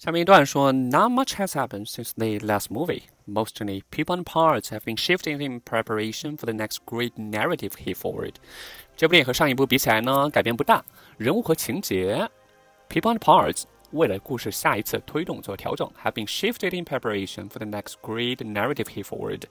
下面一段说，Not much has happened since the last movie. Mostly, people and parts have been shifting in preparation for the next great narrative he forward. 这部电影和上一部比起来呢，改变不大，人物和情节，people and parts 为了故事下一次推动做调整，have been shifted in preparation for the next great narrative heave forward.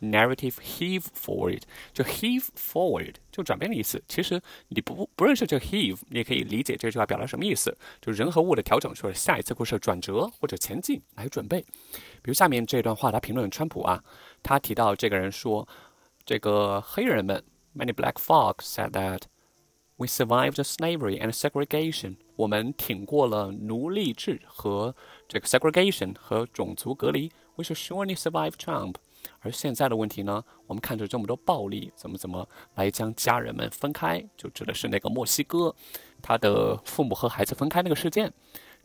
Narrative heave forward 就 heave forward 就转变的意思。其实你不不认识这个 heave，你也可以理解这句话表达什么意思。就人和物的调整，说下一次故事的转折或者前进来准备。比如下面这段话，他评论川普啊，他提到这个人说，这个黑人们，many black folks said that. We survived slavery and segregation。我们挺过了奴隶制和这个 segregation 和种族隔离。We should surely survive Trump。而现在的问题呢，我们看着这么多暴力，怎么怎么来将家人们分开，就指的是那个墨西哥，他的父母和孩子分开那个事件。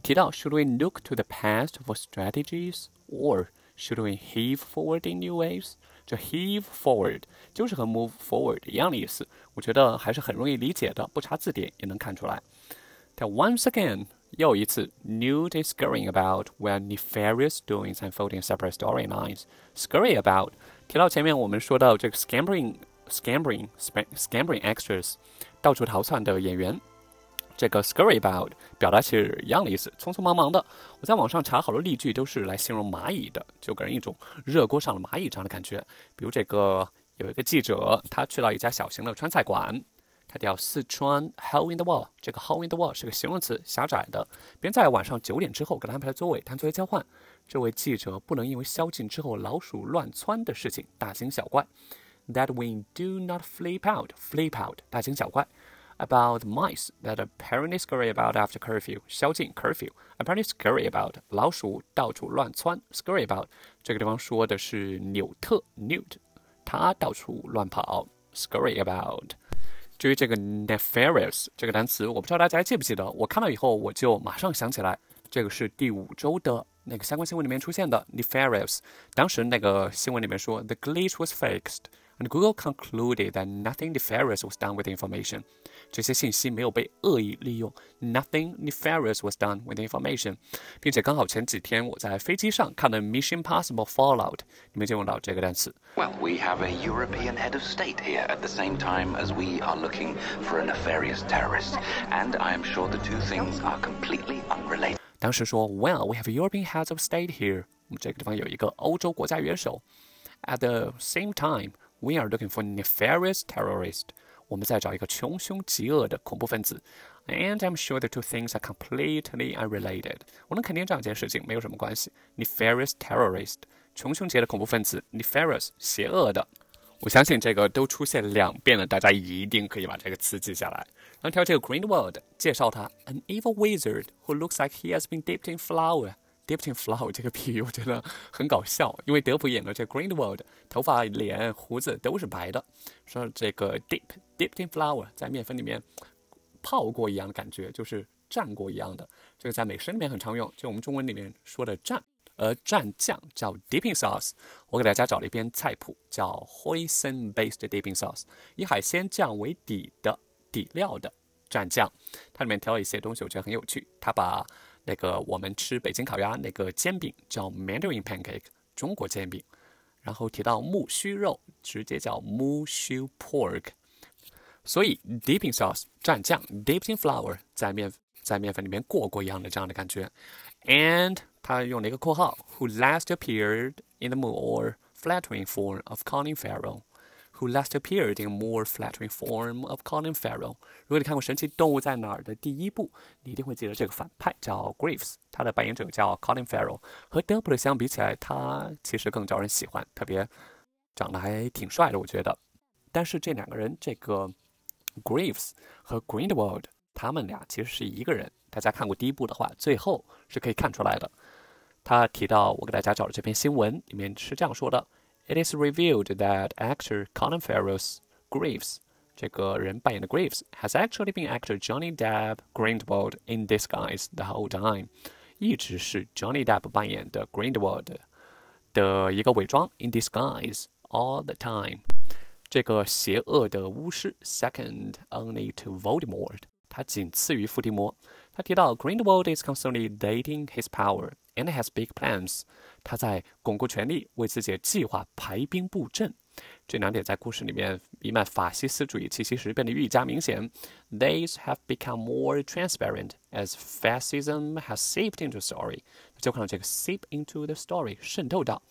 提到 Should we look to the past for strategies, or should we heave forward in new ways？ 这 heave forward 就是和 move forward 一样的意思，我觉得还是很容易理解的，不查字典也能看出来。它 once again 又一次，Newt is scurrying about where nefarious doings unfolding separate storylines. Scurry about 提到前面我们说到这个 scampering scampering scampering extras 到处逃窜的演员。 这个 scurry about 表达其实一样的意思，匆匆忙忙的。我在网上查好多例句，都是来形容蚂蚁的，就给人一种热锅上的蚂蚁这样的感觉。比如这个有一个记者，他去到一家小型的川菜馆，他叫四川 hole in the wall。这个 hole in the wall 是个形容词，狭窄的。别人在晚上九点之后给他安排了座位，谈座位交换。这位记者不能因为宵禁之后老鼠乱窜的事情大惊小怪。That we do not flip out, flip out，大惊小怪。about mice that apparently scurry about after curfew，宵禁 curfew，apparently scurry about 老鼠到处乱窜，scurry about 这个地方说的是纽特 Newt，他到处乱跑，scurry about。至于这个 nefarious 这个单词，我不知道大家还记不记得，我看到以后我就马上想起来，这个是第五周的那个相关新闻里面出现的 nefarious。当时那个新闻里面说，the glitch was fixed。 and Google concluded that nothing nefarious was done with the information. 这些信息没有被恶意利用，nothing nefarious was done with the information，并且刚好前几天我在飞机上看的《Mission Impossible Fallout》里面就用到这个单词。Well, we have a European head of state here at the same time as we are looking for a nefarious terrorist, and I am sure the two things are completely unrelated. 当时说，Well, we have European heads of state here。我们这个地方有一个欧洲国家元首。At the same time, we are looking for nefarious terrorist。我们在找一个穷凶极恶的恐怖分子，and I'm sure the two things are completely unrelated。我能肯定这两件事情没有什么关系。Nefarious terrorist，穷凶极恶的恐怖分子；nefarious，邪恶的。我相信这个都出现两遍了，大家一定可以把这个词记下来。然后挑这个 Greenwald，介绍他，an evil wizard who looks like he has been dipped in flour。 Dipping flower 这个比喻我觉得很搞笑，因为德普演的这 Greenwald 头发、脸、胡子都是白的，说这个 deep dipping flower 在面粉里面泡过一样的感觉，就是蘸过一样的。这个在美食里面很常用，就我们中文里面说的蘸，而蘸酱叫 dipping sauce。我给大家找了一篇菜谱，叫 hoisin-based dipping sauce，以海鲜酱为底的底料的蘸酱。它里面挑了一些东西，我觉得很有趣。它把那个我们吃北京烤鸭那个煎饼叫 Mandarin pancake，中国煎饼。然后提到木须肉，直接叫 mushu pork。所以 dipping sauce 蘸酱 dipped in flour 在面在面粉里面过过一样的这样的感觉。And 他用了一个括号，who last appeared in the more flattering form of Colin Farrell。 Who last appeared in more flattering form of Colin Farrell。如果你看过《神奇动物在哪儿》的第一部，你一定会记得这个反派叫 Graves，他的扮演者叫 Colin Farrell。和 d o u b l e 相比起来，他其实更招人喜欢，特别长得还挺帅的，我觉得。但是这两个人，这个 Graves 和 Greenwald，他们俩其实是一个人。大家看过第一部的话，最后是可以看出来的。他提到我给大家找的这篇新闻里面是这样说的。It is revealed that actor Colin Farrell's Graves, 这个人扮演的 Graves has actually been actor Johnny Depp Grindelwald in disguise the whole time，一直是 Johnny Depp 扮演的 Grindelwald 的一个伪装 in disguise all the time。这个邪恶的巫师 second only to Voldemort， 他仅次于伏地魔。他提到 Greenwald is constantly dating his power and has big plans。他在巩固权力，为自己的计划排兵布阵。这两点在故事里面弥漫法西斯主义气息时变得愈加明显。These have become more transparent as fascism has seeped into the story。就看到这个 seep into the story 渗透到。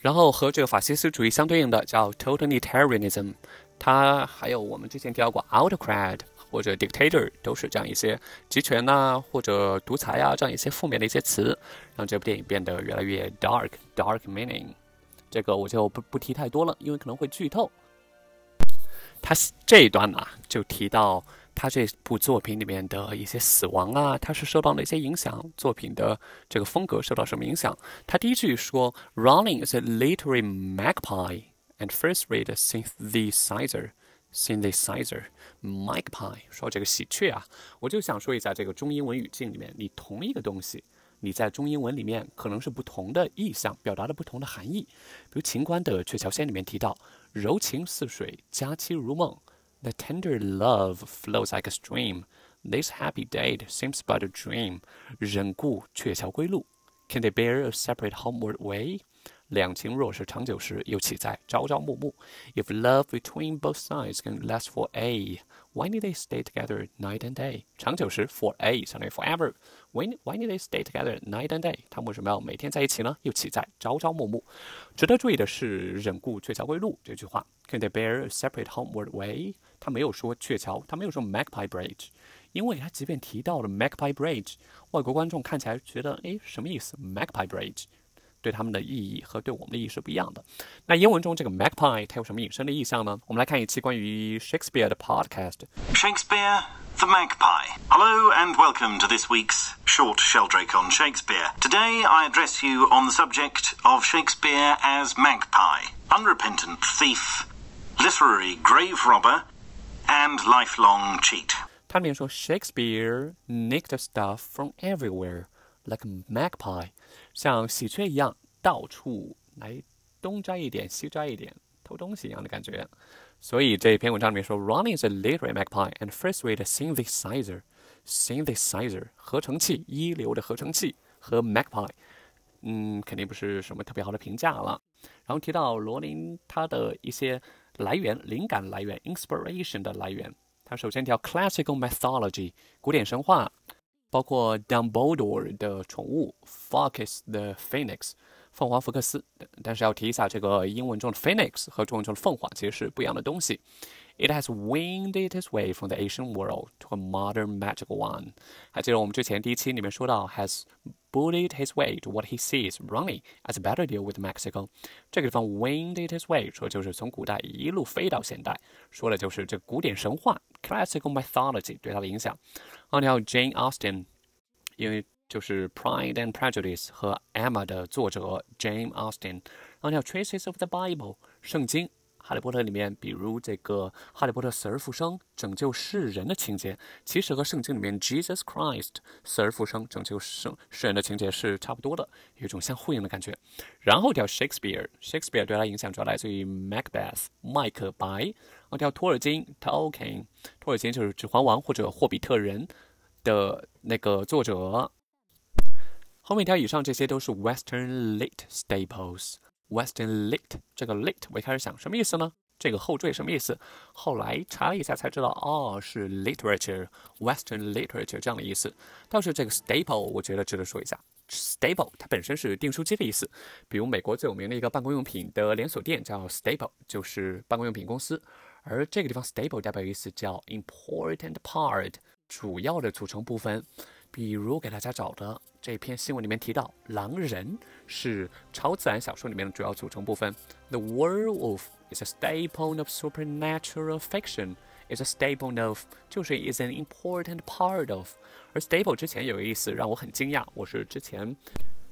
然后和这个法西斯主义相对应的叫 totalitarianism，它还有我们之前提到过 autocrat 或者 dictator，都是这样一些集权呐或者独裁啊这样一些负面的一些词，让这部电影变得越来越 dark dark meaning。这个我就不不提太多了，因为可能会剧透。他这一段呢，就提到他这部作品里面的一些死亡啊，他是受到哪些影响？作品的这个风格受到什么影响？他第一句说：“Running is a literary magpie and first-rate synthesizer, synthesizer, magpie。”说这个喜鹊啊，我就想说一下这个中英文语境里面，你同一个东西。你在中英文里面可能是不同的意象，表达了不同的含义。比如秦观的《鹊桥仙》里面提到“柔情似水，佳期如梦 ”，The tender love flows like a stream. This happy date seems but a dream. 忍顾鹊桥归路，Can they bear a separate homeward way? 两情若是长久时，又岂在朝朝暮暮？If love between both sides can last for a, why need they stay together night and day？长久时，for a 相当于 forever。Why why need they stay together night and day？他们为什么要每天在一起呢？又岂在朝朝暮暮？值得注意的是，忍顾鹊桥归路这句话，Can they bear a separate homeward way？他没有说鹊桥，他没有说 Magpie Bridge，因为他即便提到了 Magpie Bridge，外国观众看起来觉得，哎，什么意思？Magpie Bridge？对他们的意义和对我们的意义是不一样的。那英文中这个 magpie 它有什么引申的意象呢？我们来看一期关于 Shakespeare 的 podcast。Shakespeare the Magpie. Hello and welcome to this week's short Sheldrake on Shakespeare. Today I address you on the subject of Shakespeare as Magpie, unrepentant thief, literary grave robber, and lifelong cheat. 它里面说 Shakespeare nicked stuff from everywhere like a magpie. 像喜鹊一样到处来东摘一点西摘一点偷东西一样的感觉。所以这一篇文章里面说，Ronnie is a literary magpie and first-rate synthesizer。synthesizer 合成器，一流的合成器和 magpie，嗯，肯定不是什么特别好的评价了。然后提到罗琳他的一些来源、灵感来源、inspiration 的来源，他首先提到 classical mythology 古典神话。包括 Dumbledore 的宠物 f o c u s the Phoenix，凤凰福克斯。但是要提一下，这个英文中的 Phoenix 和中文中的凤凰其实是不一样的东西。It has winged its way from the ancient world to a modern magical one。还记得我们之前第一期里面说到，has bullied his way to what he sees running as a better deal with Mexico。这个地方 winged its way 说就是从古代一路飞到现代，说的就是这古典神话 classical mythology 对它的影响。然后叫 Jane Austen，因为就是《Pride and Prejudice》和《Emma》的作者 Jane Austen。然后叫 Traces of the Bible，圣经。 哈利波特里面，比如这个哈利波特死而复生、拯救世人的情节，其实和圣经里面 Jesus Christ 死而复生、拯救世世人的情节是差不多的，有一种相呼应的感觉。然后叫 Shakespeare，Shakespeare 对他影响主要来自于 Macbeth 麦克白。然后叫托尔金 Tolkien，托尔金就是《指环王》或者《霍比特人》的那个作者。后面一条以上这些都是 Western Lit Staples。Western lit 这个 lit 我一开始想什么意思呢？这个后缀什么意思？后来查了一下才知道，哦，是 literature，Western literature 这样的意思。倒是这个 staple 我觉得值得说一下，staple 它本身是订书机的意思。比如美国最有名的一个办公用品的连锁店叫 Staple，就是办公用品公司。而这个地方 staple 代表意思叫 important part，主要的组成部分。比如给大家找的这篇新闻里面提到，狼人是超自然小说里面的主要组成部分。The werewolf is a staple of supernatural fiction. Is a staple of 就是 is an important part of。而 staple 之前有个意思让我很惊讶，我是之前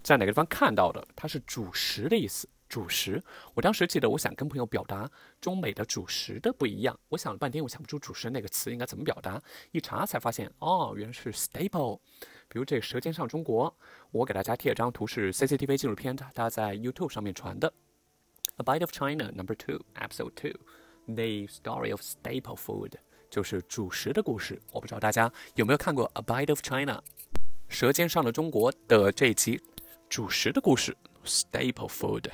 在哪个地方看到的，它是主食的意思。主食，我当时记得，我想跟朋友表达中美的主食的不一样。我想了半天，我想不出主食那个词应该怎么表达。一查才发现，哦，原来是 staple。比如这《舌尖上中国》，我给大家贴了张图，是 CCTV 纪录片，它在 YouTube 上面传的。A Bite of China Number Two Episode Two，The Story of Staple Food。就是主食的故事。我不知道大家有没有看过《A Bite of China》《舌尖上的中国》的这一集主食的故事 （Staple Food）。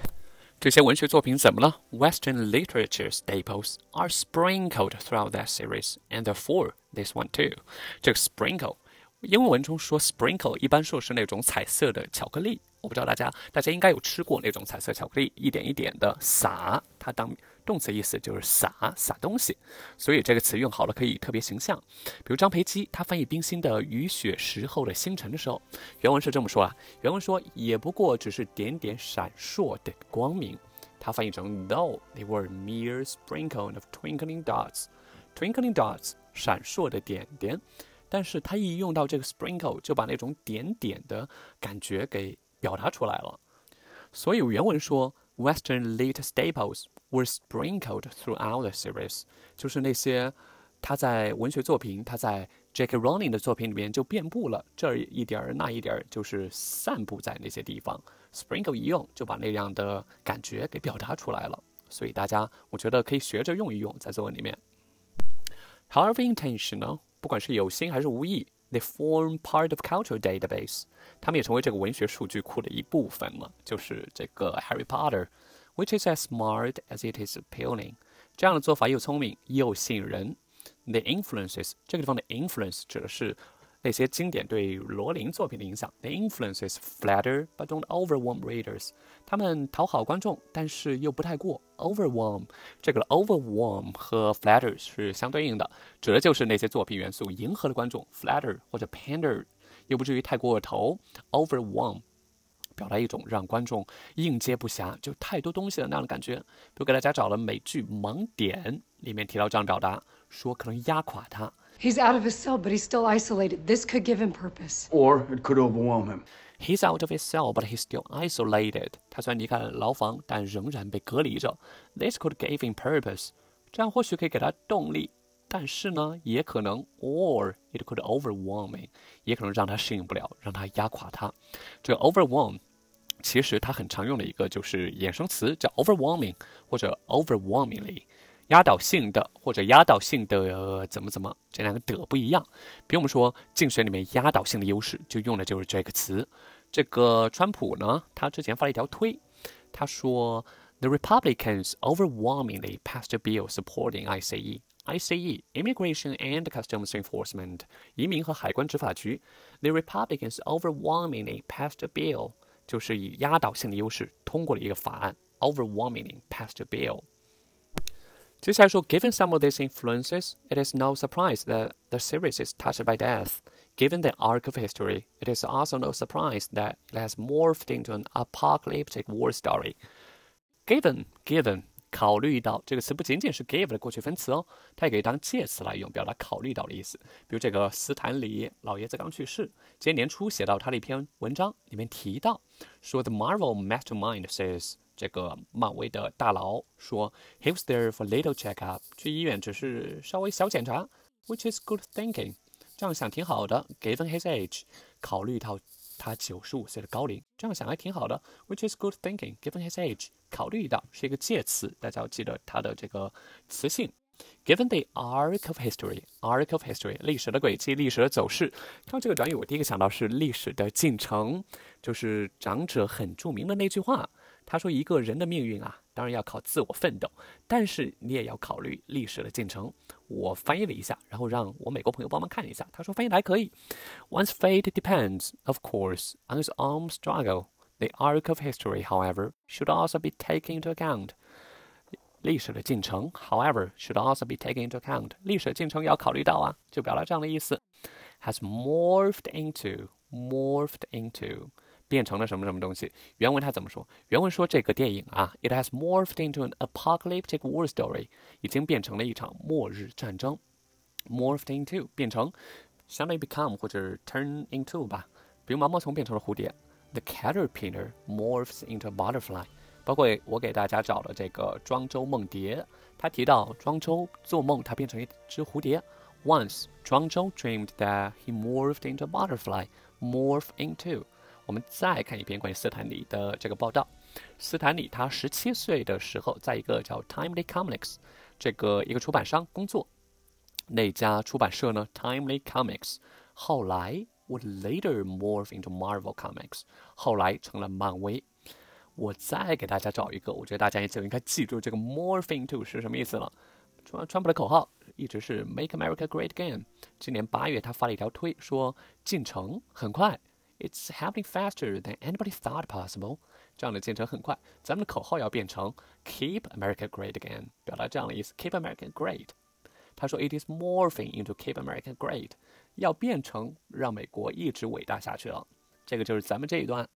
这些文学作品怎么了？Western literature staples are sprinkled throughout that series, and therefore this one too。这个 sprinkle，英文文中说 sprinkle 一般说是那种彩色的巧克力。我不知道大家，大家应该有吃过那种彩色巧克力，一点一点的撒，它当动词意思就是撒撒东西，所以这个词用好了可以特别形象。比如张培基他翻译冰心的《雨雪时候的星辰》的时候，原文是这么说啊，原文说也不过只是点点闪烁的光明，他翻译成 Though they were mere sprinkle of twinkling dots，twinkling dots 闪烁的点点，但是他一用到这个 sprinkle，就把那种点点的感觉给。表达出来了。所以原文说，Western lit staples were sprinkled throughout the series，就是那些他在文学作品，他在 Jack Rowling 的作品里面就遍布了，这一点儿那一点儿，就是散布在那些地方。Sprinkle 一用就把那样的感觉给表达出来了。所以大家，我觉得可以学着用一用在作文里面。However intentional，不管是有心还是无意。They form part of cultural database，他们也成为这个文学数据库的一部分了。就是这个 Harry Potter，which is as smart as it is appealing。这样的做法又聪明又吸引人。The influences，这个地方的 influence 指的是 那些经典对罗琳作品的影响。The influences flatter but don't overwhelm readers。他们讨好观众，但是又不太过 overwhelm。这个 overwhelm 和 flatter 是相对应的，指的就是那些作品元素迎合了观众，flatter 或者 pander，又不至于太过头。overwhelm 表达一种让观众应接不暇，就太多东西的那样的感觉。比如给大家找了美剧《盲点》，里面提到这样表达，说可能压垮他。He's out of his cell, but he's still isolated. This could give him purpose. Or it could overwhelm him. He's out of his cell, but he's still isolated. 他虽然离开了牢房，但仍然被隔离着。This could give him purpose. 这样或许可以给他动力，但是呢，也可能，or it could overwhelm him，也可能让他适应不了，让他压垮他。这个 overwhelm 其实它很常用的一个就是衍生词，叫 overwhelming 或者 overwhelmingly。 压倒性的或者压倒性的怎么怎么，这两个的不一样。比如我们说竞选里面压倒性的优势，就用的就是这个词。这个川普呢，他之前发了一条推，他说：“The Republicans overwhelmingly passed a bill supporting ICE, ICE, Immigration and Customs Enforcement，移民和海关执法局。The Republicans overwhelmingly passed a bill，就是以压倒性的优势通过了一个法案，overwhelmingly passed a bill。” 接下来说，Given some of these influences, it is no surprise that the series is touched by death. Given the arc of history, it is also no surprise that it has morphed into an apocalyptic war story. Given, given，考虑到这个词不仅仅是 give 的过去分词哦，它也可以当介词来用，表达考虑到的意思。比如这个斯坦李老爷子刚去世，今年年初写到他的一篇文章里面提到，说 The Marvel mastermind says 这个漫威的大佬说，He was there for little checkup，去医院只是稍微小检查，which is good thinking，这样想挺好的。Given his age，考虑到他九十五岁的高龄，这样想还挺好的，which is good thinking。Given his age，考虑到是一个介词，大家要记得它的这个词性。Given the arc of history，arc of history，历史的轨迹，历史的走势。看到这个短语，我第一个想到是历史的进程，就是长者很著名的那句话。他说：“一个人的命运啊，当然要靠自我奋斗，但是你也要考虑历史的进程。”我翻译了一下，然后让我美国朋友帮忙看一下。他说翻译的还可以。One's fate depends, of course, on his own struggle. The arc of history, however, should also be taken into account. 历史的进程，however, should also be taken into account. 历史的进程也要考虑到啊，就表达这样的意思。Has morphed into, morphed into. 变成了什么什么东西？原文他怎么说？原文说这个电影啊，it has morphed into an apocalyptic war story，已经变成了一场末日战争。morphed into 变成，相当于 become 或者 turn into 吧。比如毛毛虫变成了蝴蝶，the caterpillar morphs into a butterfly。包括我给大家找的这个庄周梦蝶，他提到庄周做梦，他变成一只蝴蝶。Once 庄周 dreamed that he morphed into a butterfly. Morph into 我们再看一篇关于斯坦李的这个报道。斯坦李他十七岁的时候，在一个叫 Timely Comics 这个一个出版商工作。那家出版社呢？Timely Comics。后来，would later morph into Marvel Comics。后来成了漫威。我再给大家找一个，我觉得大家也就应该记住这个 morph into 是什么意思了。川川普的口号一直是 Make America Great Again。今年八月，他发了一条推，说进程很快 ，It's happening faster than anybody thought possible。这样的进程很快，咱们的口号要变成 Keep America Great Again，表达这样的意思，Keep America Great。他说 It is morphing into Keep America Great，要变成让美国一直伟大下去了。这个就是咱们这一段